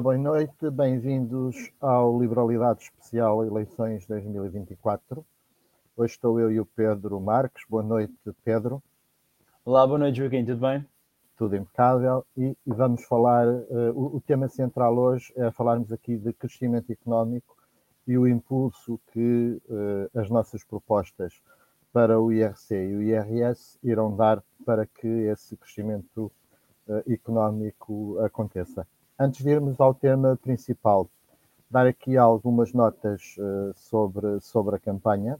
Boa noite, bem-vindos ao Liberalidade Especial Eleições 2024. Hoje estou eu e o Pedro Marques. Boa noite, Pedro. Olá, boa noite, Joaquim, tudo bem? Tudo impecável. E, e vamos falar, uh, o, o, tema central hoje é falarmos aqui de crescimento económico e o impulso que uh, as nossas propostas para o IRC e o IRS irão dar para que esse crescimento uh, económico aconteça. Antes de irmos ao tema principal, dar aqui algumas notas uh, sobre, sobre a campanha.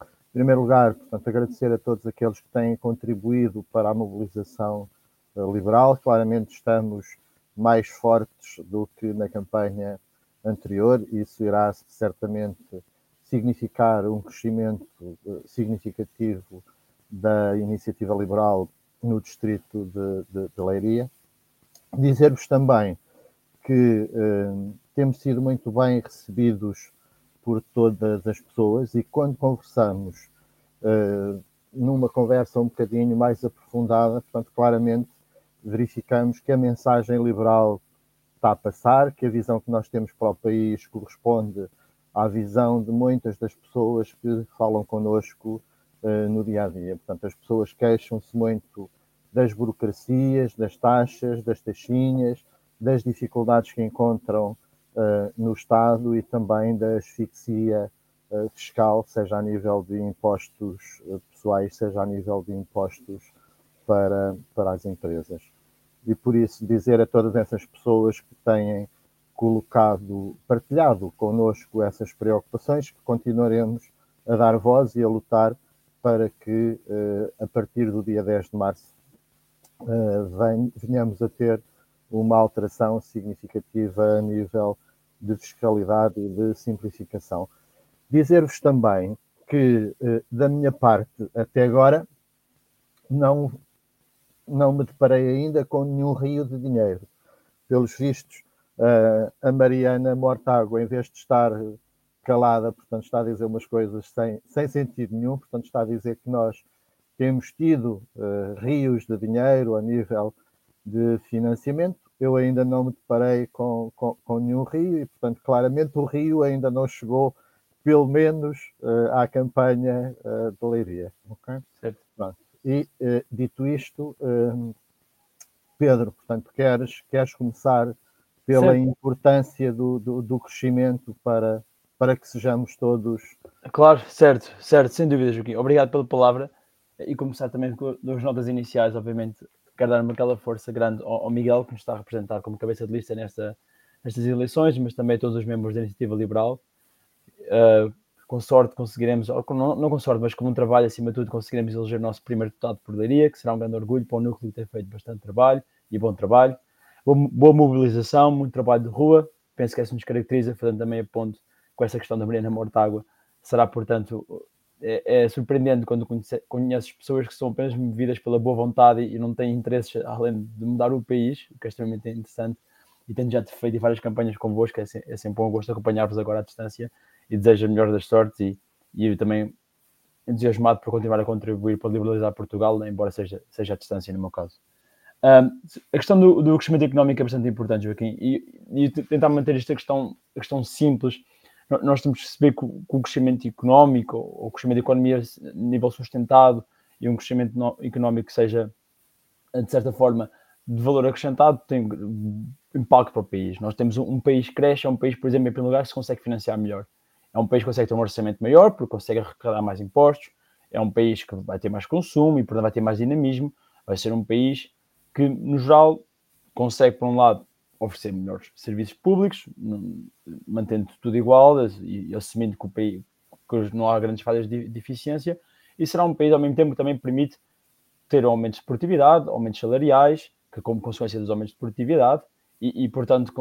Em primeiro lugar, portanto, agradecer a todos aqueles que têm contribuído para a mobilização uh, liberal. Claramente estamos mais fortes do que na campanha anterior. Isso irá certamente significar um crescimento uh, significativo da iniciativa liberal no distrito de, de, de Leiria. Dizer-vos também que uh, temos sido muito bem recebidos por todas as pessoas e quando conversamos uh, numa conversa um bocadinho mais aprofundada, portanto, claramente verificamos que a mensagem liberal está a passar, que a visão que nós temos para o país corresponde à visão de muitas das pessoas que falam connosco uh, no dia a dia. Portanto, as pessoas queixam-se muito das burocracias, das taxas, das taxinhas, das dificuldades que encontram uh, no Estado e também da asfixia uh, fiscal, seja a nível de impostos uh, pessoais, seja a nível de impostos para, para as empresas. E por isso dizer a todas essas pessoas que têm colocado, partilhado connosco essas preocupações, que continuaremos a dar voz e a lutar para que, a partir do dia 10 de março, venhamos a ter uma alteração significativa a nível de fiscalidade e de simplificação. Dizer-vos também que, uh, da minha parte, até agora, não, não me deparei ainda com nenhum rio de dinheiro. Pelos vistos, uh, a Mariana Mortágua, em vez de estar calada, portanto, está a dizer umas coisas sem, sem sentido nenhum, portanto, está a dizer que nós temos tido uh, rios de dinheiro a nível de financiamento. Eu ainda não me deparei com, com, com, nenhum rio e, portanto, claramente o rio ainda não chegou, pelo menos, uh, à campanha uh, de Leiria. Okay? Certo. Pronto. E, dito isto, Pedro, portanto, queres, queres começar pela certo. importância do, do, do crescimento para, para que sejamos todos. Claro, certo, certo, sem dúvida, Joaquim. Obrigado pela palavra e começar também com as notas iniciais, obviamente, quero dar-me aquela força grande ao, Miguel, que nos está a representar como cabeça de lista nesta, nestas eleições, mas também a todos os membros da Iniciativa Liberal. Uh, com sorte conseguiremos, ou não, não, com sorte, mas com um trabalho acima de tudo, conseguiremos eleger o nosso primeiro deputado por Leiria, que será um grande orgulho para o núcleo ter feito bastante trabalho e bom trabalho. Boa, boa mobilização, muito trabalho de rua, penso que essa nos caracteriza, fazendo também a ponto com essa questão da Mariana Mortágua, será, portanto, é, é surpreendente quando conhece, conheces pessoas que são apenas movidas pela boa vontade e não têm interesses além de mudar o país, o que é extremamente interessante. E tendo já feito várias campanhas convosco, é, é sempre um gosto acompanhar-vos agora à distância e desejo a melhor das sortes e, e também entusiasmado por continuar a contribuir para liberalizar Portugal, embora seja, seja à distância no meu caso. Um, a questão do, do, crescimento económico é bastante importante, Joaquim, e, e tentar manter esta questão, questão simples nós temos que perceber que o, crescimento económico, ou o crescimento da economia a nível sustentado e um crescimento económico que seja, de certa forma, de valor acrescentado, tem impacto para o país. Nós temos um, um país que cresce, é um país, por exemplo, em primeiro lugar, que se consegue financiar melhor. É um país que consegue ter um orçamento maior, porque consegue arrecadar mais impostos. É um país que vai ter mais consumo e, portanto, vai ter mais dinamismo. Vai ser um país que, no geral, consegue, por um lado, oferecer melhores serviços públicos, mantendo tudo igual e, assumindo que, o país, que não há grandes falhas de, de, eficiência, e será um país ao mesmo tempo que também permite ter aumentos de produtividade, aumentos salariais, que como consequência dos aumentos de produtividade, e, e portanto,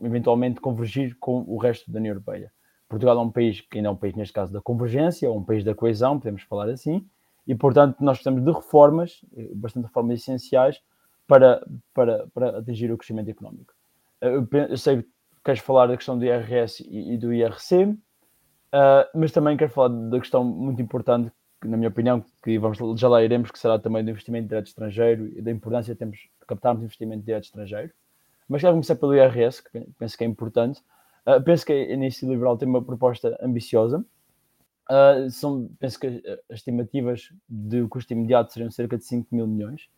eventualmente convergir com o resto da União Europeia. Portugal é um país que ainda é um país, neste caso, da convergência, ou um país da coesão, podemos falar assim, e portanto nós precisamos de reformas, eh, bastante reformas essenciais, para, para, para atingir o crescimento económico. Eu, sei que queres falar da questão do IRS e, do IRC, uh, mas também quero falar da questão muito importante, na minha opinião, que vamos, já lá iremos, que será também do investimento direto estrangeiro e da importância de, termos, de captarmos investimento direto estrangeiro. Mas quero começar pelo IRS, que penso que é importante. Uh, penso que a Iniciativa Liberal tem uma proposta ambiciosa. Uh, são, penso que as estimativas de custo imediato seriam cerca de 5 mil milhões.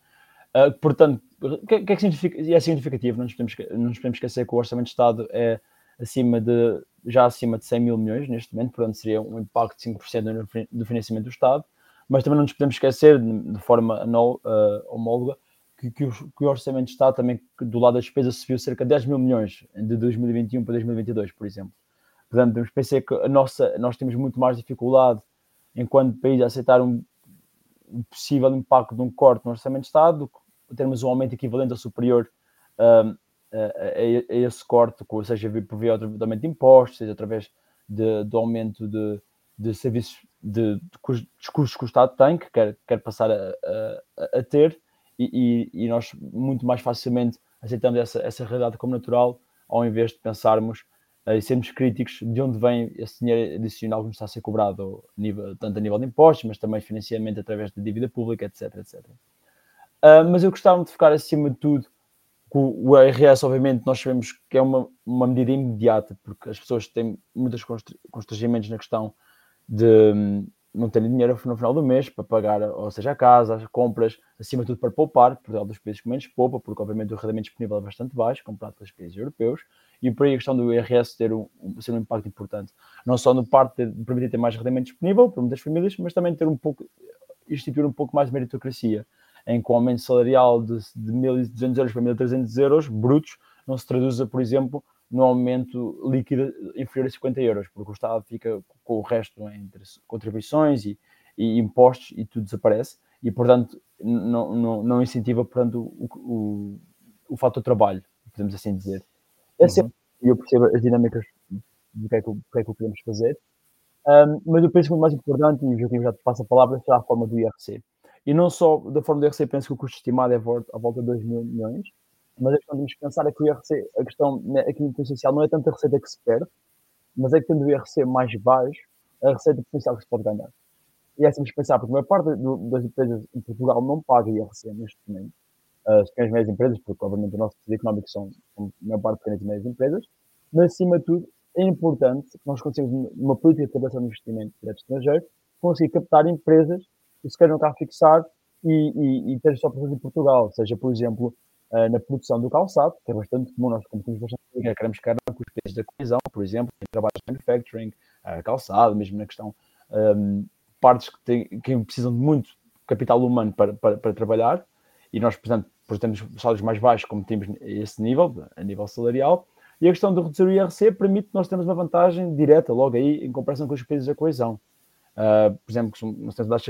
Uh, portanto, o que, que, é que significa? É significativo, não nos, podemos, não nos podemos esquecer que o Orçamento de Estado é acima de, já acima de 100 mil milhões neste momento, portanto seria um impacto de 5% do financiamento do Estado, mas também não nos podemos esquecer, de forma anul, uh, homóloga, que, que, o, que, o, Orçamento de Estado também, do lado da despesa, subiu cerca de 10 mil milhões de 2021 para 2022, por exemplo. Portanto, temos pensar que a nossa, nós temos muito mais dificuldade, enquanto país, a aceitar um, um possível impacto de um corte no Orçamento de Estado do que termos um aumento equivalente ou superior um, a, a, esse corte, seja por via de aumento de impostos, seja através de, do aumento de, de serviços de, de, custos que o Estado tem, que quer, quer passar a, a, a ter, e, e, nós muito mais facilmente aceitamos essa, essa realidade como natural, ao invés de pensarmos uh, e sermos críticos de onde vem esse dinheiro adicional que nos está a ser cobrado, tanto a nível de impostos, mas também financiamento através da dívida pública, etc. etc. Uh, mas eu gostava de ficar acima de tudo o IRS, obviamente, nós sabemos que é uma, uma medida imediata, porque as pessoas têm muitos constrangimentos na questão de hum, não terem dinheiro no final do mês para pagar, ou seja, a casa, as compras, acima de tudo para poupar, Portugal dos países que menos poupa, porque obviamente o rendimento disponível é bastante baixo, comparado com os países europeus, e por aí a questão do IRS ter um, ser um impacto importante, não só no parte de permitir ter mais rendimento disponível para muitas famílias, mas também ter um pouco, instituir um pouco mais de meritocracia em que o aumento salarial de, de 1.200 euros para 1.300 euros brutos não se traduza, por exemplo, no aumento líquido inferior a 50 euros, porque o Estado fica com o resto entre contribuições e, e impostos e tudo desaparece e, portanto, não, não, não incentiva, portanto, o, o, o fator trabalho, podemos assim dizer. É sempre, uhum. eu percebo as dinâmicas do que é que, que, é que podemos fazer, um, mas eu penso que o mais importante, e o Joaquim já te passa a palavra, será a forma do IRC. E não só da forma do IRC, penso que o custo estimado é à volta de 2 mil milhões, mas a questão de pensar é que o IRC, a questão né, aqui no essencial não é tanto a receita que se perde, mas é que tendo o IRC mais baixo, a receita potencial que se pode ganhar. E é simples pensar, porque a maior parte das empresas em Portugal não paga IRC neste momento. As pequenas e médias empresas, porque obviamente o nosso tecido económico são, são a maior parte pequenas e médias empresas, mas acima de tudo é importante que nós conseguimos, numa política de captação de investimento direto estrangeiro, conseguir captar empresas se queiram cá fixar e, e, e ter só presença em Portugal, seja, por exemplo, uh, na produção do calçado, que é bastante comum, nós temos bastante queremos ficar com os países da coesão, por exemplo, em trabalhos de manufacturing, uh, calçado, mesmo na questão um, partes que, têm, que, precisam de muito capital humano para, para, para trabalhar, e nós, portanto, temos salários mais baixos, como temos esse nível, a nível salarial, e a questão de reduzir o IRC permite que nós tenhamos uma vantagem direta logo aí em comparação com os países da coesão. Uh, por exemplo,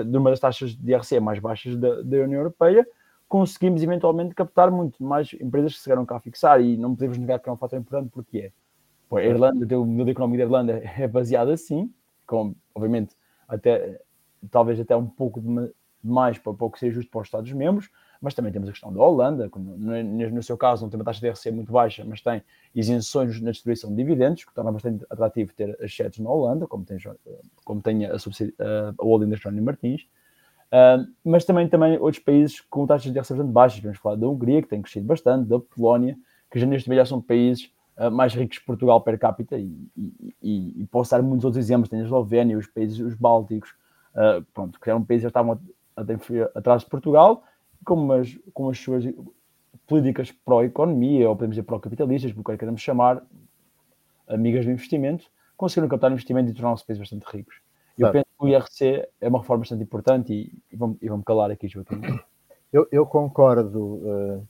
de uma das taxas de IRC mais baixas da, da, União Europeia, conseguimos eventualmente captar muito mais empresas que chegaram cá a fixar e não podemos negar que é um fator importante porque é. Pô, a Irlanda, o modelo económico da Irlanda é baseado assim, com, obviamente, até, talvez até um pouco demais para, para o que seja justo para os Estados-membros, mas também temos a questão da Holanda, que no, seu caso não tem uma taxa de IRC muito baixa, mas tem isenções na distribuição de dividendos, que torna bastante atrativo ter as sedes na Holanda, como tem, como tem a, a, a holding da Jerónimo Martins. Uh, mas também, também outros países com taxas de IRC bastante baixas, vamos falar da Hungria, que tem crescido bastante, da Polónia, que já neste momento já são países uh, mais ricos que Portugal per capita, e, e, e, e, posso dar muitos outros exemplos, tem a Eslovénia, os países, os Bálticos, uh, pronto, que eram países que já estavam atrás de Portugal, com, as, com as suas políticas pró-economia, ou podemos dizer pró-capitalistas, porque é queremos chamar, amigas do investimento, conseguiram captar investimento e tornar-se países bastante ricos. Eu penso que o IRC é uma reforma bastante importante e, e vamos, e vamos calar aqui, Joaquim. Eu, eu concordo uh,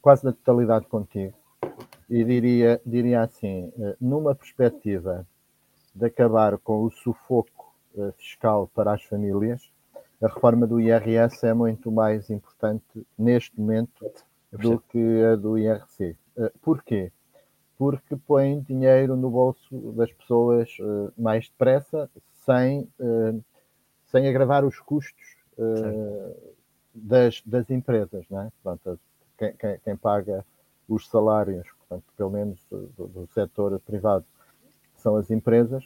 quase na totalidade contigo e diria, diria assim, uh, numa perspectiva de acabar com o sufoco uh, fiscal para as famílias, a reforma do IRS é muito mais importante neste momento do que a do IRC. Uh, porquê? Porque põe dinheiro no bolso das pessoas uh, mais depressa, sem, uh, sem agravar os custos das, das empresas. Não é? Portanto, quem, quem, quem, paga os salários, portanto, pelo menos do, do setor privado, são as empresas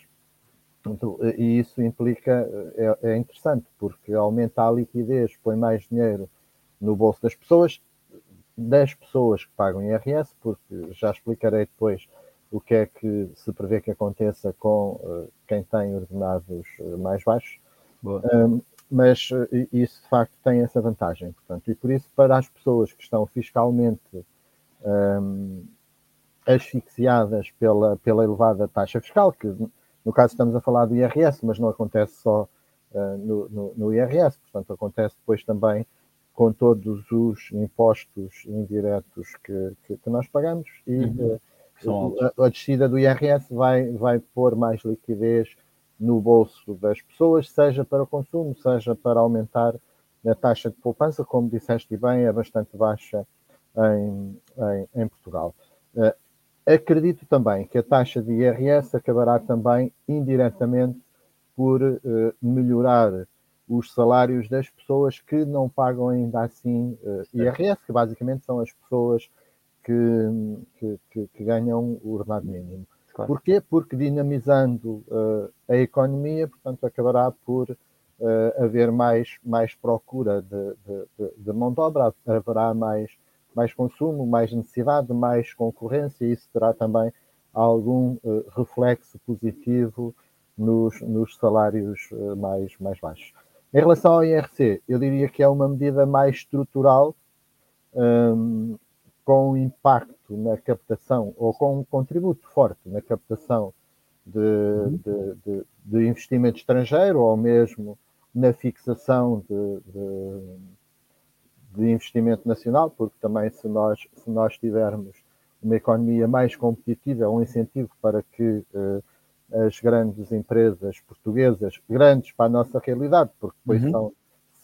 e isso implica, é, é, interessante, porque aumenta a liquidez, põe mais dinheiro no bolso das pessoas, das pessoas que pagam IRS, porque já explicarei depois o que é que se prevê que aconteça com uh, quem tem ordenados uh, mais baixos. Um, mas uh, isso de facto tem essa vantagem, portanto, e por isso para as pessoas que estão fiscalmente um, asfixiadas pela, pela elevada taxa fiscal, que no caso estamos a falar do IRS, mas não acontece só no, no, no IRS, portanto acontece depois também com todos os impostos indiretos que, que, que nós pagamos e uhum. uh, a, a, descida do IRS vai, vai pôr mais liquidez no bolso das pessoas, seja para o consumo, seja para aumentar a taxa de poupança, como disseste bem, é bastante baixa em, em, em Portugal. Uh, acredito também que a taxa de IRS acabará também indiretamente por uh, melhorar os salários das pessoas que não pagam ainda assim uh, eh, IRS, que basicamente são as pessoas que, que, que, que ganham o ordenado mínimo. Claro. Porquê? Porque dinamizando uh, a economia, portanto, acabará por uh, haver mais, mais procura de, de, de, mão de obra, haverá mais, mais consumo, mais necessidade, mais concorrência, e isso terá também algum uh, reflexo positivo nos, nos salários mais, mais baixos. Em relação ao IRC, eu diria que é uma medida mais estrutural, um, com impacto na captação, ou com um contributo forte na captação de, uhum. de, de, de investimento estrangeiro, ou mesmo na fixação de, de, investimento nacional, porque também se nós, se nós tivermos uma economia mais competitiva, é um incentivo para que uh, as grandes empresas portuguesas, grandes para a nossa realidade, porque depois uhum. são,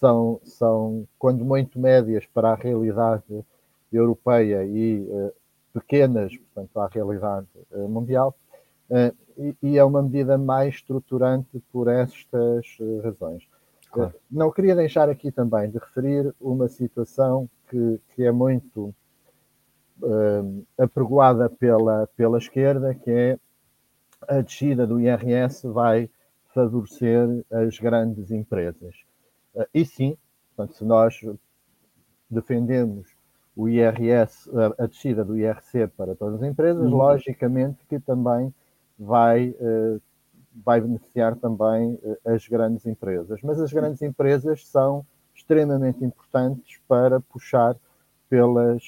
são, são, quando muito médias para a realidade europeia e uh, pequenas, portanto, à realidade uh, mundial, e, e, é uma medida mais estruturante por estas razões. Claro. não queria deixar aqui também de referir uma situação que, que é muito apregoada pela, pela esquerda, que é a descida do IRS vai favorecer as grandes empresas. Eh, e sim, portanto, se nós defendemos o IRS, a descida do IRC para todas as empresas, uhum. logicamente que também vai, eh, vai beneficiar também eh, as grandes empresas. Mas as grandes empresas são extremamente importantes para puxar pelas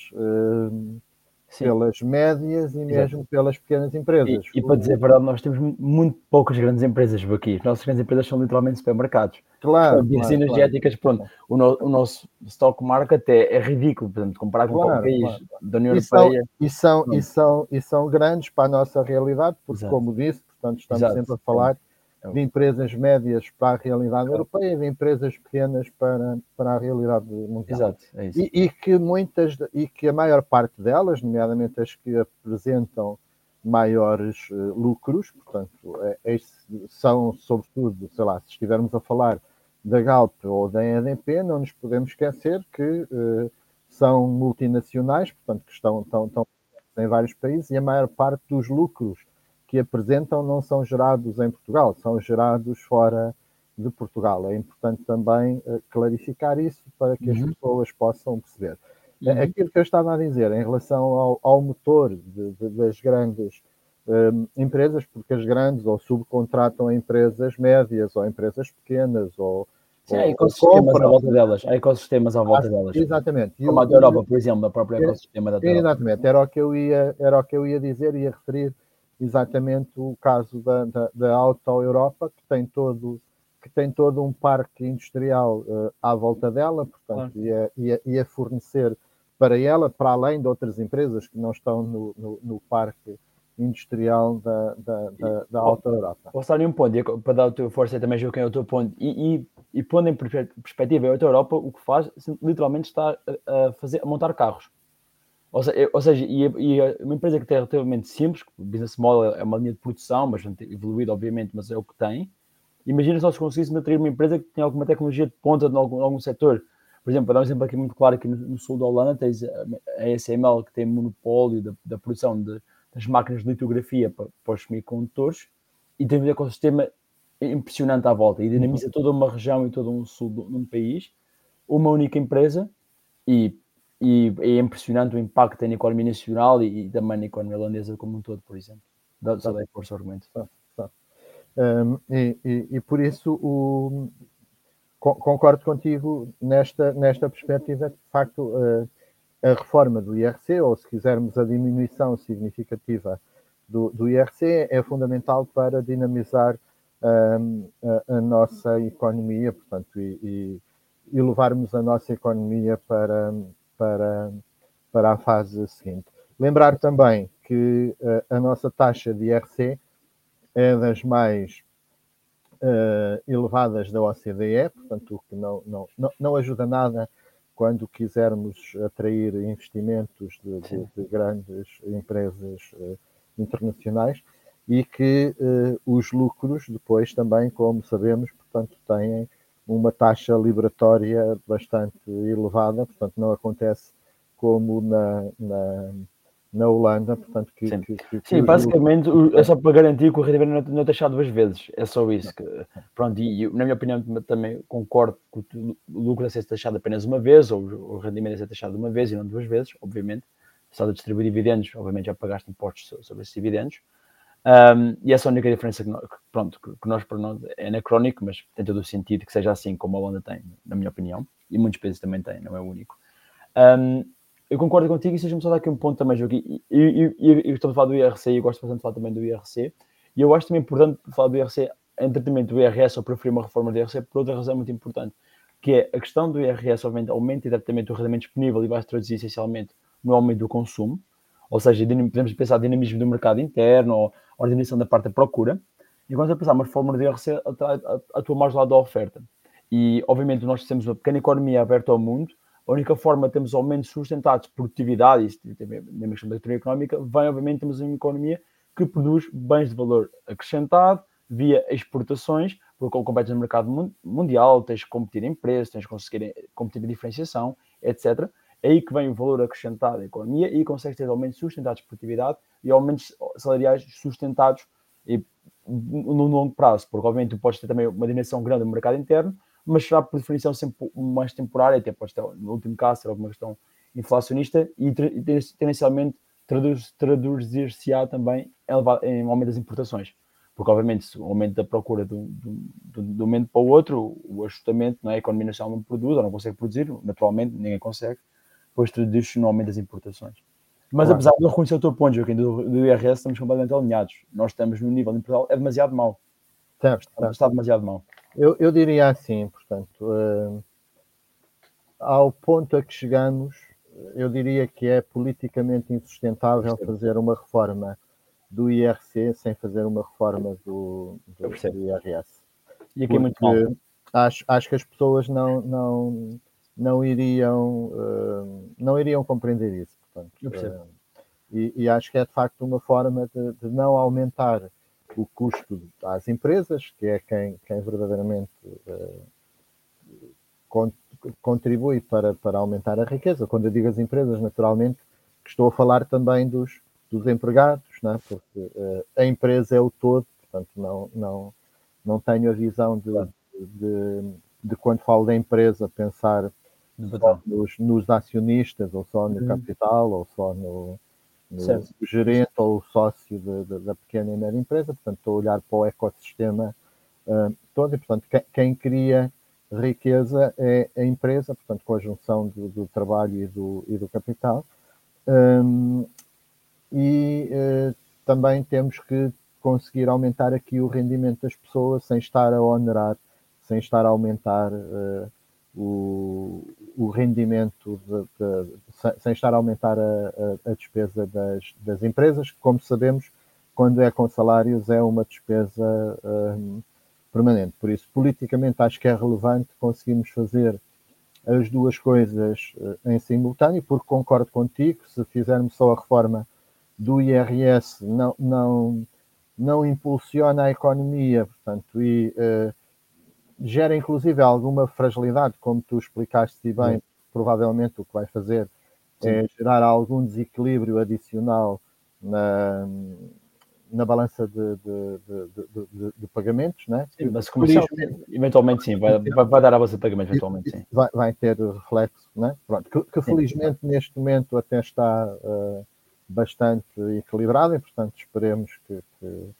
Sim. pelas médias e mesmo Exato. pelas pequenas empresas. E, e, para dizer a verdade, nós temos muito poucas grandes empresas aqui. As nossas grandes empresas são literalmente supermercados. Claro. Claro, energéticas, claro. pronto. O, no, o, nosso stock market é, é ridículo, portanto, comparado claro, com qualquer país da União e Europeia. São, e, são, e, são, e são grandes para a nossa realidade, porque, Exato. como disse, portanto, estamos Exato. sempre a falar é de empresas médias para a realidade claro. europeia e de empresas pequenas para, para a realidade mundial. Exato, é isso. E, e, que muitas e que a maior parte delas, nomeadamente as que apresentam maiores uh, lucros, portanto, é, é, são sobretudo, sei lá, se estivermos a falar da Galp ou da EDP, não nos podemos esquecer que uh, são multinacionais, portanto, que estão, estão, estão em vários países e a maior parte dos lucros que apresentam não são gerados em Portugal, são gerados fora de Portugal. É importante também uh, clarificar isso para que uhum. as pessoas possam perceber. Uhum. Aquilo que eu estava a dizer em relação ao, ao motor de, de, das grandes um, eh, empresas, porque as grandes ou subcontratam a empresas médias ou empresas pequenas ou Sim, há ecossistemas à volta delas. Há ecossistemas à volta ah, delas. Exatamente. Como a da Europa, por exemplo, o próprio ecossistema da Europa. Exatamente, era o que eu ia, era o que eu ia dizer, ia referir exatamente o caso da, da, da Auto Europa, que tem todo que tem todo um parque industrial uh, à volta dela, portanto, claro. ia, ia, fornecer para ela, para além de outras empresas que não estão no, no, no parque industrial da, da, da, da Auto Europa. Posso dar um ponto, para dar o teu força também, João, quem é o teu ponto, e, e, e pondo em perspectiva a Auto Europa, o que faz, literalmente está a, fazer, a montar carros. Ou seja, ou seja e, e, uma empresa que tem relativamente simples, o business model é uma linha de produção, bastante evoluída, obviamente, mas é o que tem. Imagina se nós conseguíssemos atrair uma empresa que tem alguma tecnologia de ponta em algum, algum setor. Por exemplo, para dar um exemplo aqui muito claro, aqui no, no sul da Holanda tens a ASML, que tem monopólio da, da produção de, das máquinas de litografia para, para os semicondutores, e tem um ecossistema impressionante à volta, e dinamiza uhum. toda uma região e todo um sul de um país, uma única empresa, e e é impressionante o impacto que tem na economia nacional e, e também na economia holandesa como um todo, por exemplo. Só dei força ao argumento. Um, e, e, e, por isso o, concordo contigo nesta, nesta perspectiva, de facto, uh, a reforma do IRC, ou se quisermos a diminuição significativa do, do IRC, é fundamental para dinamizar um, a, a, nossa economia, portanto, e, e, levarmos a nossa economia para, para, para a fase seguinte. Lembrar também que uh, a nossa taxa de IRC é das mais uh, elevadas da OCDE, portanto, o que não, não, não, não, ajuda nada quando quisermos atrair investimentos de, de, de grandes empresas uh, internacionais e que os lucros depois também, como sabemos, portanto, têm uma taxa liberatória bastante elevada, portanto, não acontece como na, na na Holanda, portanto que... Sim, que, que, Sim basicamente é só para garantir que o rendimento não, não é taxado duas vezes, é só isso. Que, pronto, e na minha opinião também concordo que o lucro deve ser taxado apenas uma vez, ou o rendimento deve ser taxado uma vez e não duas vezes, obviamente. Se estás a distribuir dividendos, obviamente já pagaste impostos sobre esses dividendos. Um, e essa é a única diferença que nós, pronto, que nós para nós é anacrónico, mas tem todo o sentido que seja assim como a Holanda tem, na minha opinião, e muitos países também têm, não é o único. Um, eu concordo contigo e seja-me só dar aqui um ponto também, Joaquim. Eu, eu, estou a falar do IRC e eu gosto bastante de falar também do IRC. E eu acho também importante falar do IRC, entretenimento do IRS, ou preferir uma reforma do IRC, por outra razão muito importante, que é a questão do IRS, obviamente, aumenta diretamente o rendimento disponível e vai se traduzir essencialmente no aumento do consumo, ou seja, podemos pensar dinamismo do mercado interno ou organização da parte da procura. E quando a pensar uma reforma do IRC, atua mais do lado da oferta. E, obviamente, nós temos uma pequena economia aberta ao mundo, a única forma de termos aumentos sustentados de produtividade, e também na questão da teoria económica, vem obviamente temos uma economia que produz bens de valor acrescentado via exportações, porque competes no mercado mundial, tens que competir em preço, tens que conseguir competir em diferenciação, etc. É aí que vem o valor acrescentado da economia e consegues ter aumentos sustentados de produtividade e aumentos salariais sustentados e, no longo prazo, porque obviamente tu podes ter também uma dimensão grande no mercado interno, mas será por definição sempre mais temporária, até pode ter, no último caso, ser alguma questão inflacionista e tendencialmente traduzir-se-á também em aumento das importações. Porque, obviamente, o aumento da procura de um, momento para o outro, o ajustamento, não é? a economia nacional não produz ou não consegue produzir, naturalmente, ninguém consegue, no aumento das importações. Mas claro. apesar de eu reconhecer o teu ponto, Joaquim, do, do IRS, estamos completamente alinhados. Nós estamos no nível de Portugal, é demasiado mau. Certo, certo. Está demasiado mau. Eu, eu diria assim, portanto, uh, ao ponto a que chegamos, eu diria que é politicamente insustentável fazer uma reforma do IRC sem fazer uma reforma do, do, do IRS. E aqui é muito mal. Acho, acho que as pessoas não, não, não, iriam, uh, não iriam compreender isso. Portanto, uh, e, e, acho que é de facto uma forma de, de não aumentar o custo às empresas, que é quem, quem verdadeiramente uh, contribui para, para aumentar a riqueza. Quando eu digo as empresas, naturalmente, estou a falar também dos, dos empregados, não é? porque uh, a empresa é o todo, portanto, não, não, não tenho a visão de, de, de quando falo da empresa, pensar só nos, nos, acionistas, ou só no uhum. capital, ou só no, o gerente ou sócio de, de, da pequena e média empresa, portanto, estou a olhar para o ecossistema uh, todo e, portanto, quem, quem, cria riqueza é a empresa, portanto, com a junção do, do trabalho e do, e do capital. Um, e uh, também temos que conseguir aumentar aqui o rendimento das pessoas sem estar a onerar, sem estar a aumentar uh, o, o rendimento de, de, sem estar a aumentar a, a, a despesa das, das, empresas, que, como sabemos, quando é com salários é uma despesa um, permanente. Por isso, politicamente, acho que é relevante conseguirmos fazer as duas coisas uh, em simultâneo, porque concordo contigo, se fizermos só a reforma do IRS, não, não, não impulsiona a economia, portanto, e uh, gera inclusive alguma fragilidade, como tu explicaste e bem, Sim. provavelmente o que vai fazer Sim. é gerar algum desequilíbrio adicional na, na balança de, de, de, de pagamentos, né? Sim, mas comercial, eventualmente sim, vai, vai, vai, dar a balança de pagamentos, eventualmente sim. Vai, vai ter reflexo, né? Pronto, que, que felizmente neste momento até está uh, bastante equilibrado e, portanto, esperemos que, que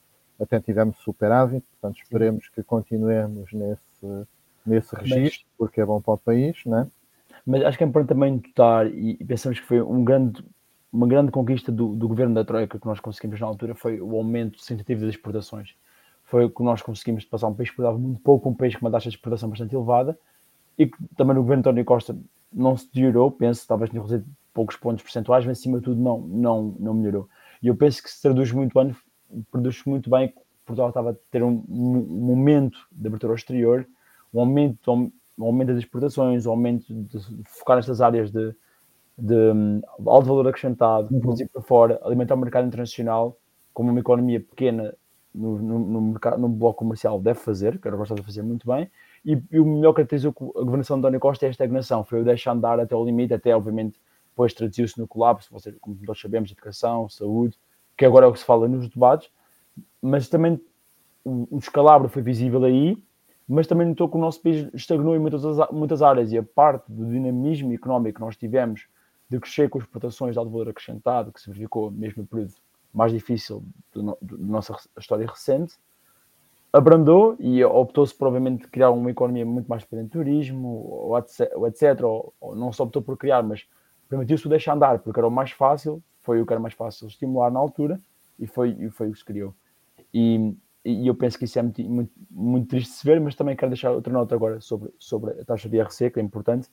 até tivemos superávit, portanto, esperemos que continuemos nesse, nesse registro, mas, porque é bom para o país, né? Mas acho que é importante também notar, e, pensamos que foi um grande uma grande conquista do, do, governo da Troika que nós conseguimos na altura foi o aumento sensitivo das exportações. Foi o que nós conseguimos passar um país que exportava muito pouco, um país com uma taxa de exportação bastante elevada e que também no governo de António Costa não se deteriorou, penso, talvez tenha reduzido poucos pontos percentuais, mas acima de tudo não, não, não melhorou. E eu penso que se traduz muito bem, produz muito bem que Portugal estava a ter um, um momento de abertura ao exterior, um aumento, um aumento das exportações, um aumento de focar nestas áreas de, de um, alto valor acrescentado, uhum. produzir para fora, alimentar o mercado internacional, como uma economia pequena no, no, no, mercado, no bloco comercial deve fazer, que era o de fazer muito bem, e, e, o melhor que caracterizou a governação de António Costa é a estagnação, foi o deixar andar até o limite, até obviamente depois traduziu-se no colapso, como nós sabemos, educação, saúde, que agora é o que se fala nos debates, mas também o, descalabro foi visível aí, mas também notou que o nosso país estagnou em muitas, muitas áreas e a parte do dinamismo económico que nós tivemos de crescer com exportações de alto valor acrescentado, que se verificou mesmo no período mais difícil da nossa história recente, abrandou e optou-se provavelmente criar uma economia muito mais dependente de turismo, ou etc, ou, ou, não só optou por criar, mas permitiu-se deixar andar, porque era o mais fácil, foi o que era mais fácil estimular na altura, e foi, e foi o que se criou. E, e eu penso que isso é muito, muito, muito triste de se ver, mas também quero deixar outra nota agora sobre, sobre a taxa de IRC, que é importante,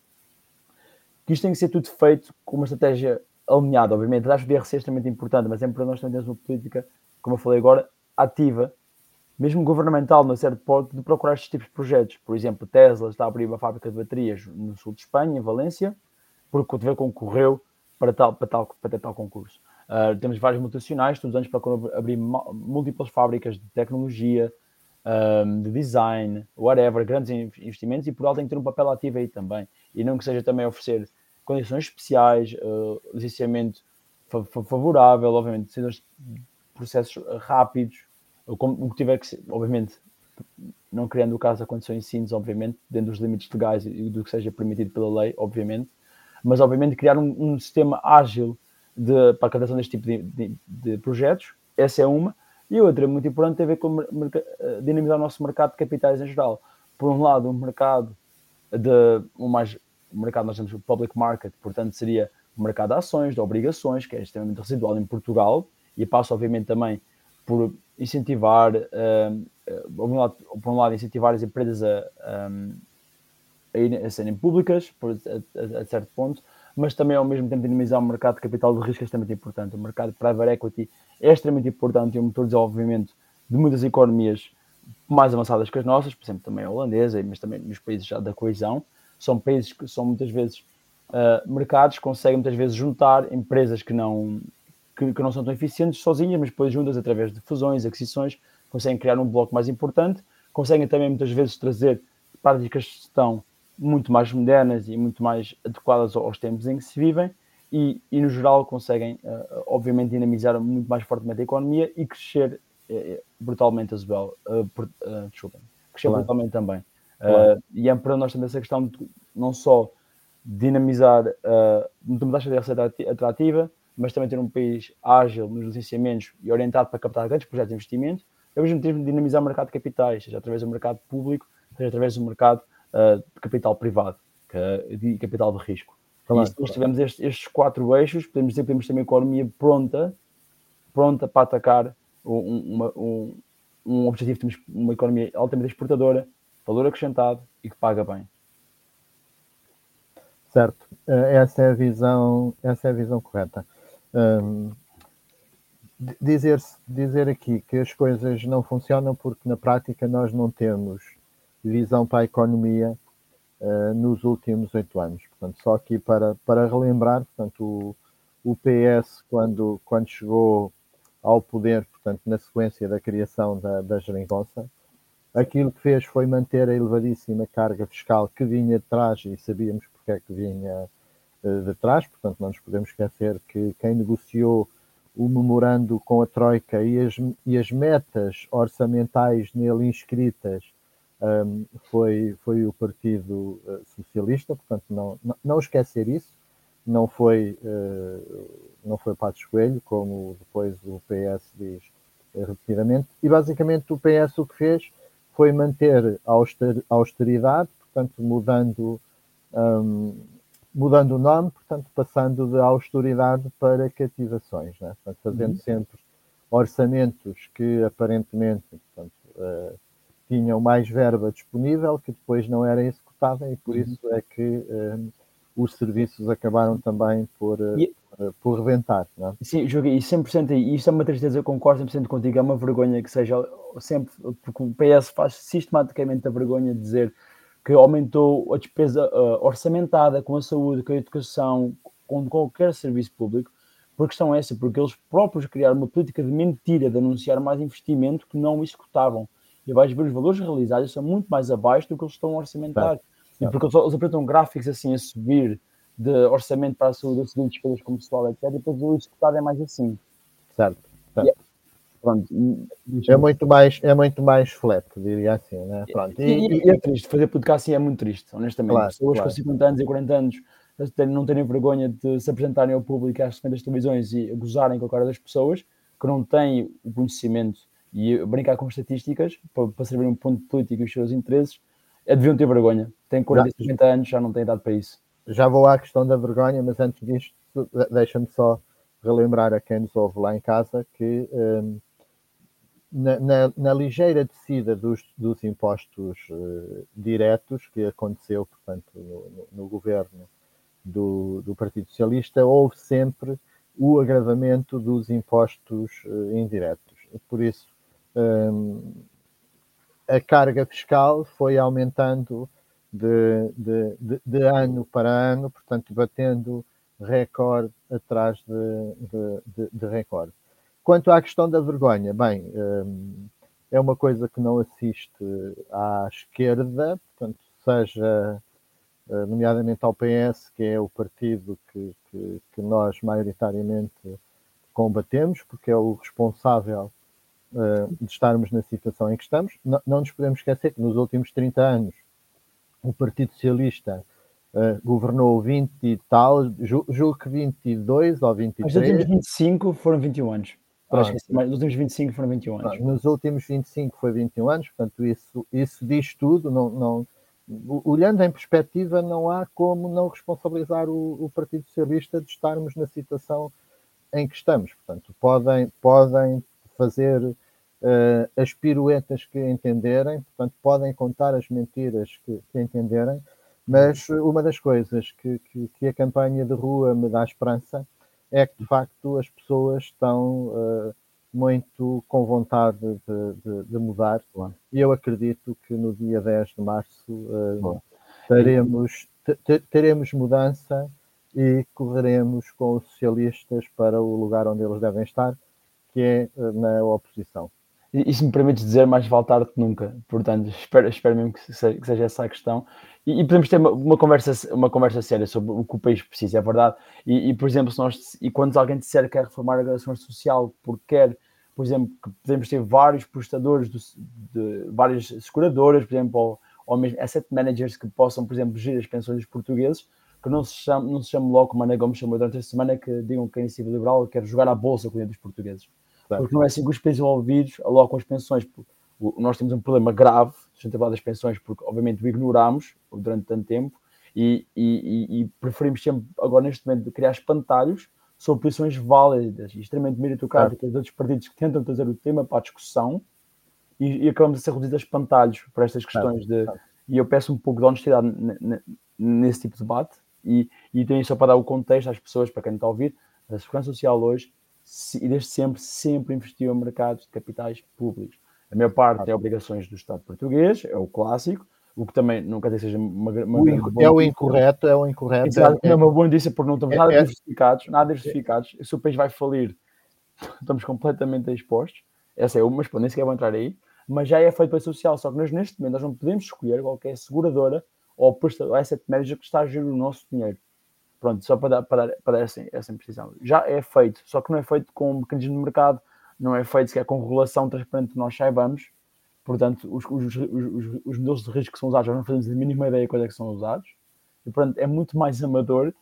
que isto tem que ser tudo feito com uma estratégia alinhada, obviamente. A taxa de IRC é extremamente importante, mas é para nós também temos uma política, como eu falei agora, ativa, mesmo governamental, no certo ponto, de procurar estes tipos de projetos. Por exemplo, Tesla está a abrir uma fábrica de baterias no sul de Espanha, em Valência, porque o TV concorreu para tal, para tal, para ter tal concurso. Uh, temos vários multinacionais, todos os anos procuram abrir múltiplas fábricas de tecnologia, um, de design, whatever, grandes investimentos, e por alto tem que ter um papel ativo aí também. E não que seja também oferecer condições especiais, uh, licenciamento favorável, obviamente, processos rápidos, o que tiver que ser, obviamente, não criando o caso a condições simples, obviamente, dentro dos limites legais e do que seja permitido pela lei, obviamente, mas obviamente criar um, um sistema ágil de, para a captação deste tipo de, de, de, projetos, essa é uma, e outra muito importante tem a ver com eh, dinamizar o nosso mercado de capitais em geral. Por um lado, um mercado de um mais o mercado nós temos o public market, portanto seria o mercado de ações, de obrigações, que é extremamente residual em Portugal, e passa obviamente também por incentivar, uh, por, um lado, por um lado, incentivar as empresas a, um, a, a serem públicas, por, a, a, certo ponto, mas também ao mesmo tempo dinamizar o mercado de capital de risco é extremamente importante. O mercado de private equity é extremamente importante e é um motor de desenvolvimento de muitas economias mais avançadas que as nossas, por exemplo, também a holandesa, mas também nos países já da coesão, são países que são muitas vezes uh, mercados que conseguem muitas vezes juntar empresas que não, que, que, não são tão eficientes sozinhas, mas depois juntas através de fusões, aquisições, conseguem criar um bloco mais importante, conseguem também muitas vezes trazer práticas de gestão muito mais modernas e muito mais adequadas aos tempos em que se vivem e, e no geral conseguem, uh, obviamente, dinamizar muito mais fortemente a economia e crescer uh, brutalmente as well. Uh, desculpem, crescer claro. brutalmente também. Claro. E é para nós também essa questão de não só dinamizar uh, uma taxa de receita atrativa, mas também ter um país ágil nos licenciamentos e orientado para captar grandes projetos de investimento, ao mesmo tempo dinamizar o mercado de capitais, seja através do mercado público, seja através do mercado uh, de capital privado, de capital de risco. Claro, e se nós tivermos estes, estes, quatro eixos, podemos dizer que temos também uma economia pronta, pronta para atacar um, uma, um, um objetivo, temos uma economia altamente exportadora, valor acrescentado e que paga bem. Certo, eh, essa é a visão, essa é a visão correta. Um, dizer, dizer aqui que as coisas não funcionam porque na prática nós não temos visão para a economia uh, nos últimos oito anos. Portanto, só aqui para, para relembrar, portanto, o, o PS, quando, quando chegou ao poder, portanto, na sequência da criação da, da geringonça, aquilo que fez foi manter a elevadíssima carga fiscal que vinha de trás e sabíamos porque é que vinha uh, de trás, portanto não nos podemos esquecer que quem negociou o memorando com a Troika e as, e as metas orçamentais nele inscritas um, foi, foi o Partido uh, Socialista, portanto, não, não, não, esquecer isso, não foi, uh, não foi Patos Coelho, como depois o PS diz uh, repetidamente, e basicamente o PS o que fez foi manter a austeridade, portanto, mudando, um, mudando o nome, portanto, passando de austeridade para cativações, né? portanto, fazendo uhum. sempre orçamentos que aparentemente portanto, uh, tinham mais verba disponível que depois não era executada e por uhum. isso é que um, os serviços acabaram também por, e... por reventar. Não é? Sim, joguei e 100%, e isto é uma tristeza, eu concordo 100% contigo, é uma vergonha que seja sempre, porque o PS faz sistematicamente a vergonha de dizer que aumentou a despesa uh, orçamentada com a saúde, com a educação, com qualquer serviço público, por questão é essa, porque eles próprios criaram uma política de mentira, de anunciar mais investimento que não executavam. E vais ver os valores realizados são muito mais abaixo do que eles estão a orçamentar. E porque eles, eles apresentam gráficos assim a subir de orçamento para a saúde, a subir despesas como pessoal, etc. E depois o executado é mais assim. Certo. certo. Yeah. Pronto. É muito mais, é muito mais flat, diria assim, né? Pronto. E, e, e é triste, fazer política assim é muito triste, honestamente. Claro, Pessoas claro. com 50 anos e 40 anos não terem vergonha de se apresentarem ao público às das televisões e gozarem com a cara das pessoas que não têm o conhecimento e brincar com estatísticas para, para servir um ponto político e os seus interesses, é, deviam ter vergonha. Tem 40, 50 anos, já não tem idade para isso. Já vou à questão da vergonha, mas antes disto, deixa-me só relembrar a quem nos ouve lá em casa que um, na, na, na, ligeira descida dos, dos impostos uh, diretos que aconteceu, portanto, no, no, no governo do, do, Partido Socialista, houve sempre o agravamento dos impostos uh, indiretos. Por isso, a carga fiscal foi aumentando de, de, de, de, ano para ano, portanto, batendo recorde atrás de, de, recorde. Quanto à questão da vergonha, bem, é uma coisa que não assiste à esquerda, portanto, seja eh, nomeadamente ao PS, que é o partido que, que, que nós maioritariamente combatemos, porque é o responsável de estarmos na situação em que estamos. Não, não, nos podemos esquecer que nos últimos 30 anos o Partido Socialista uh, governou 20 e tal, julgo que 22 ou 23. Os últimos 25 foram 21 anos. Ah, os últimos 25 foram 21 anos. nos últimos 25 foi 21 anos, portanto, isso, isso diz tudo. Não, não, olhando em perspectiva, não há como não responsabilizar o, o Partido Socialista de estarmos na situação em que estamos. Portanto, podem, podem fazer uh, as piruetas que entenderem, portanto, podem contar as mentiras que, que entenderem, mas uma das coisas que, que, que, a campanha de rua me dá esperança é que, de facto, as pessoas estão uh, muito com vontade de, de, de mudar. E eu acredito que no dia 10 de março uh, teremos, teremos mudança e correremos com os socialistas para o lugar onde eles devem estar, que é eh, na oposição. E se me permites dizer, mais vale tarde que nunca. Portanto, espero, espero mesmo que seja, que seja essa a questão. E, e, podemos ter uma, uma, conversa, uma conversa séria sobre o que o país precisa, é verdade. E, e, por exemplo, se nós, e quando alguém disser que quer reformar a segurança social porque quer, por exemplo, que podemos ter vários prestadores de, de várias seguradoras, por exemplo, ou, ou mesmo asset managers que possam, por exemplo, gerir as pensões dos portugueses, que não se chame, não se chame logo, como a Ana Gomes chamou durante a semana, que digam que a iniciativa liberal quer jogar à bolsa com o dinheiro dos portugueses. Claro. Porque não é assim que os países envolvidos com as pensões. Nós temos um problema grave sustentabilidade das pensões, porque obviamente o ignorámos durante tanto tempo e, e, e, preferimos sempre, agora neste momento, criar espantalhos sobre posições válidas e extremamente meritocráticas claro. de outros partidos que tentam trazer o tema para a discussão e, e acabamos a ser reduzidos a espantalhos por estas questões claro. de. E eu peço um pouco de honestidade nesse tipo de debate e, e tenho só para dar o contexto às pessoas, para quem não está a ouvir, a Segurança Social hoje e desde sempre, sempre investiu em mercados de capitais públicos. A maior parte é obrigações do Estado português, é o clássico, o que também dizer que seja uma, uma o, É o incorreto, é o incorreto. Exato, é, é uma boa notícia porque não estamos é, nada é, diversificados, nada diversificados. Se o país vai falir, estamos completamente expostos. Essa é uma, mas nem sequer vou entrar aí. Mas já é feito pela social, só que nós neste momento nós não podemos escolher qualquer seguradora ou, prestador, asset manager que está a gerir o nosso dinheiro. Pronto, só para dar, para dar, para dar essa, essa imprecisão. Já é feito, só que não é feito com um mecanismo de mercado, não é feito sequer com regulação transparente que nós saibamos, portanto, os, os, os, os modelos de risco que são usados, nós não fazemos a mínima ideia quais é que são usados, e portanto é muito mais amador,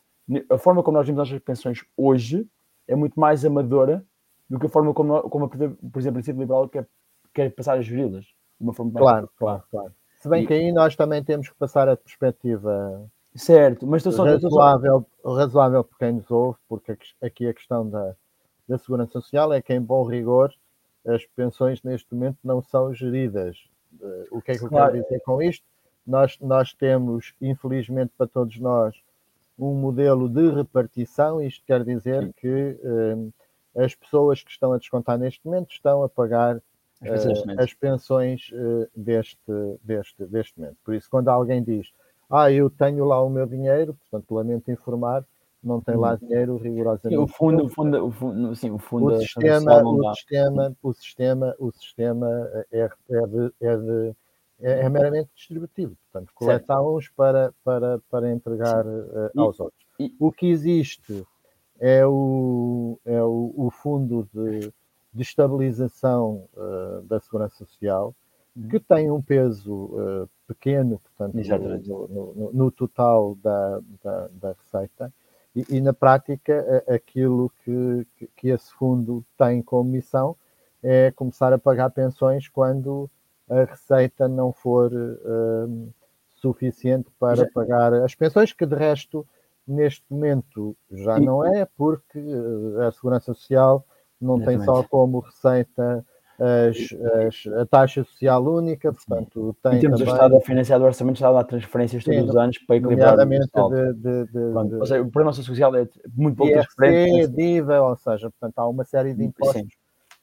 a forma como nós vemos as pensões hoje é muito mais amadora do que a forma como, como por exemplo, o Princípio Liberal quer, quer passar a geri-las. De uma forma claro, claro, claro. Se bem e, que aí nós também temos que passar a perspectiva certo, mas estou só, razoável, estou só... razoável por quem nos ouve, porque aqui a questão da, da segurança social é que, em bom rigor, as pensões neste momento não são geridas. Eh, o que é que eu claro. quero dizer com isto? Nós, nós temos, infelizmente para todos nós, um modelo de repartição, isto quer dizer que eh, as pessoas que estão a descontar neste momento estão a pagar uh, as pensões uh, deste, deste, deste momento. Por isso, quando alguém diz, ah, eu tenho lá o meu dinheiro, portanto, lamento informar, não tem lá uhum. dinheiro rigorosamente. Sim, o fundo, o fundo, o fundo, sim, o fundo o sistema, o sistema, o sistema, o sistema é, é, de, é, de, é, é meramente distributivo, portanto, coleta a uns para, para, para entregar uh, aos e, outros. E... O que existe é o, é o, o fundo de, de estabilização uh, da segurança social. Que tem um peso uh, pequeno, portanto, no, no, no, total da, da, da receita, e, e, na prática aquilo que, que esse fundo tem como missão é começar a pagar pensões quando a receita não for uh, suficiente para já. pagar as pensões, que de resto, neste momento, já e... não é, porque a Segurança Social não Exatamente. tem só como receita as, as, a taxa social única, portanto, tem. E temos também... o Estado a financiar o orçamento, está a dar transferências todos Sim, os anos para equilibrar. o de, de, de, Pronto. Ou seja, o problema social é muito pouco transparente. DIVA, ou seja, portanto, há uma série de impostos Sim.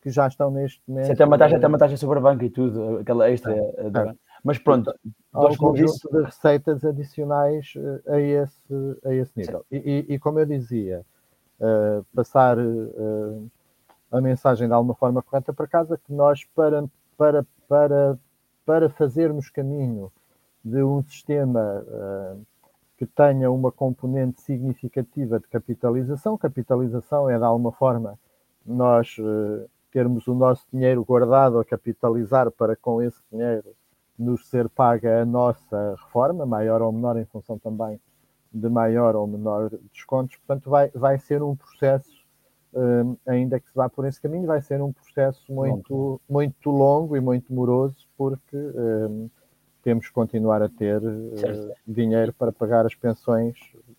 que já estão neste momento. Você tem uma taxa, tem uma taxa sobre a banca e tudo, aquela extra. É, é. Mas pronto, há um conjunto de receitas adicionais eh, a esse, a esse nível. E, e, e, como eu dizia, uh, passar. Uh, a mensagem de alguma forma correta para casa, que nós, para, para, para, para fazermos caminho de um sistema uh, que tenha uma componente significativa de capitalização, capitalização é de alguma forma nós uh, termos o nosso dinheiro guardado a capitalizar para com esse dinheiro nos ser paga a nossa reforma, maior ou menor em função também de maior ou menor descontos. Portanto, vai, vai ser um processo uh, ainda que se vá por esse caminho, vai ser um processo muito, muito longo e muito moroso, porque uh, temos que continuar a ter uh, dinheiro para pagar as pensões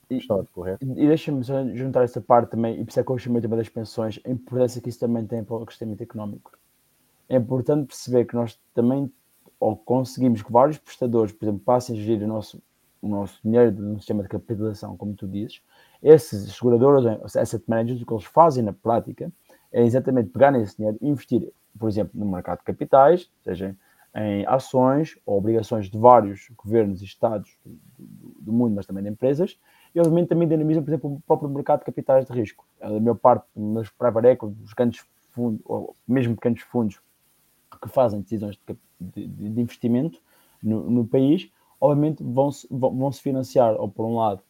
que estão a decorrer. E, e deixa-me juntar essa parte também, e por isso é que eu chamei também das pensões, a importância que isso também tem para o crescimento económico. É importante perceber que nós também ou conseguimos que vários prestadores, por exemplo, passem a gerir o nosso, o nosso dinheiro no sistema de capitalização, como tu dizes, esses seguradoras, asset managers, o que eles fazem na prática é exatamente pegar nesse dinheiro e investir, por exemplo, no mercado de capitais, seja em ações ou obrigações de vários governos e estados do, do, mundo, mas também de empresas, e obviamente também dinamizam, por exemplo, o próprio mercado de capitais de risco. A maior parte dos private equity, os grandes fundos, ou mesmo pequenos fundos que fazem decisões de, de, de investimento no, no, país, obviamente vão-se vão, vão -se financiar, ou por um lado,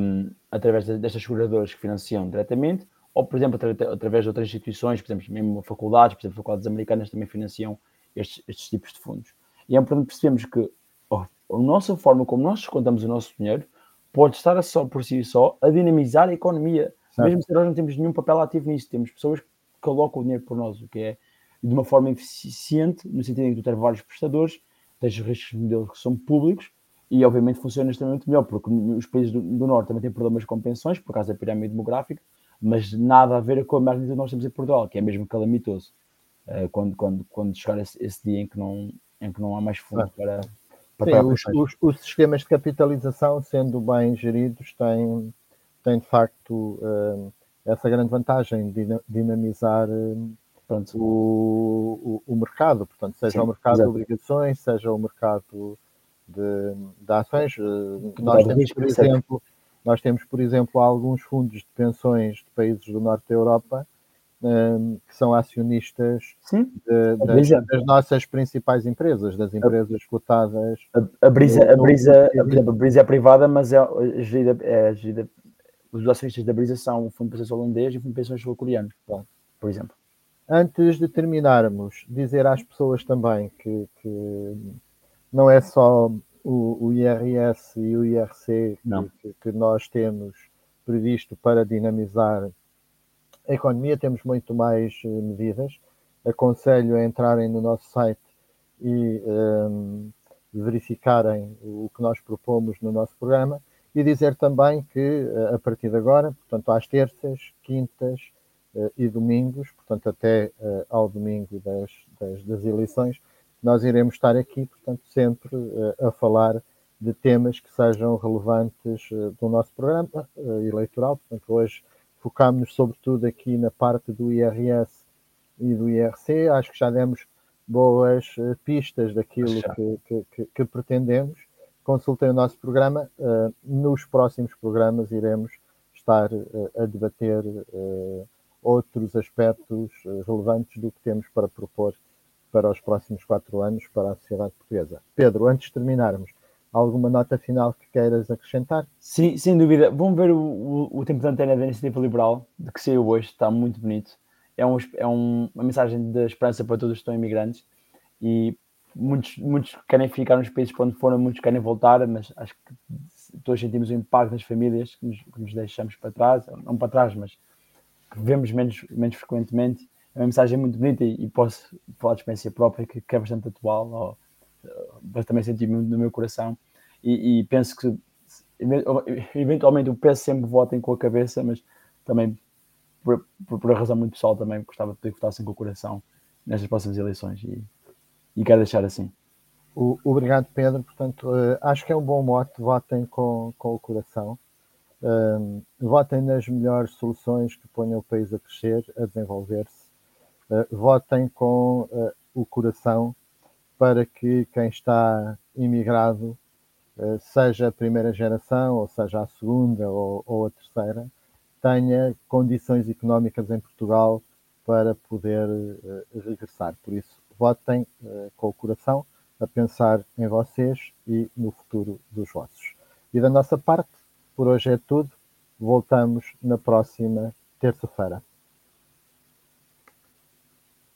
um, através destas seguradoras que financiam diretamente, ou, por exemplo, através de outras instituições, por exemplo, mesmo faculdades, por exemplo, faculdades americanas também financiam estes, estes tipos de fundos. E é importante percebermos que oh, a nossa forma como nós descontamos o nosso dinheiro pode estar só por si só a dinamizar a economia. Certo. Mesmo se nós não temos nenhum papel ativo nisso, temos pessoas que colocam o dinheiro por nós, o que é de uma forma eficiente, no sentido em que tu tens vários prestadores, tens riscos de modelos que são públicos, e obviamente funciona extremamente melhor, porque os países do, do, Norte também têm problemas com pensões, por causa da pirâmide demográfica, mas nada a ver com a magnitude que nós temos em Portugal, que é mesmo calamitoso, uh, quando, quando, quando chegar esse, esse, dia em que não, em que não há mais fundos ah. para, para Sim, os, os, os, sistemas de capitalização, sendo bem geridos, têm, têm de facto uh, essa grande vantagem de dinamizar uh, Pronto, o, o, o, mercado, portanto, seja Sim, o mercado exatamente. de obrigações, seja o mercado de, de ações. Eh, nós temos, por exemplo, nós temos, por exemplo, alguns fundos de pensões de países do norte da Europa ehm, que são acionistas de, das, das, nossas principais empresas, das empresas cotadas. A, a, brisa, a, brisa, a, a brisa é privada, mas é gerida, é gerida os acionistas da Brisa são o Fundo de Pensões Holandês e o Fundo de Pensões Sul-Coreano, por exemplo. Antes de terminarmos, dizer às pessoas também que, que não é só o, o, IRS e o IRC que, que, nós temos previsto para dinamizar a economia, temos muito mais eh, medidas. Aconselho a entrarem no nosso site e um, verificarem o que nós propomos no nosso programa e dizer também que eh, a partir de agora, portanto às terças, quintas uh, e domingos, portanto até ao domingo das, das, das, eleições, nós iremos estar aqui, portanto sempre uh, a falar de temas que sejam relevantes do nosso programa eleitoral. Portanto hoje focámos-nos sobretudo aqui na parte do IRS e do IRC. Acho que já demos boas pistas daquilo que, que, que, pretendemos consultem o nosso programa. Nos próximos programas iremos estar a debater outros aspectos relevantes do que temos para propor para os próximos quatro anos para a sociedade portuguesa. Pedro, antes de terminarmos, alguma nota final que queiras acrescentar? Sim, sem dúvida. Vamos ver o, o, o tempo de antena da Iniciativa Liberal, de que saiu hoje, está muito bonito. É, um, é um, uma mensagem de esperança para todos que estão imigrantes e muitos, muitos querem ficar nos países para onde foram, muitos querem voltar, mas acho que todos sentimos o impacto das famílias que nos, que nos deixamos para trás, não para trás, mas que vemos menos, menos frequentemente. Uma mensagem muito bonita e, e posso falar de experiência própria que, que é bastante atual, ou, mas também senti no meu coração. E, e, penso que eventualmente o PS sempre votem com a cabeça, mas também por, por, por, razão muito pessoal também gostava de que votassem com o coração nestas próximas eleições. E, e quero deixar assim. O, obrigado, Pedro. Portanto, uh, acho que é um bom mote. Votem com, com o coração. Uh, votem nas melhores soluções que ponham o país a crescer, a desenvolver-se. Uh, votem com o coração para que quem está imigrado, seja a primeira geração, ou seja a segunda ou, a terceira, tenha condições económicas em Portugal para poder regressar. Por isso, votem com o coração, a pensar em vocês e no futuro dos vossos. E da nossa parte, por hoje é tudo. Voltamos na próxima terça-feira.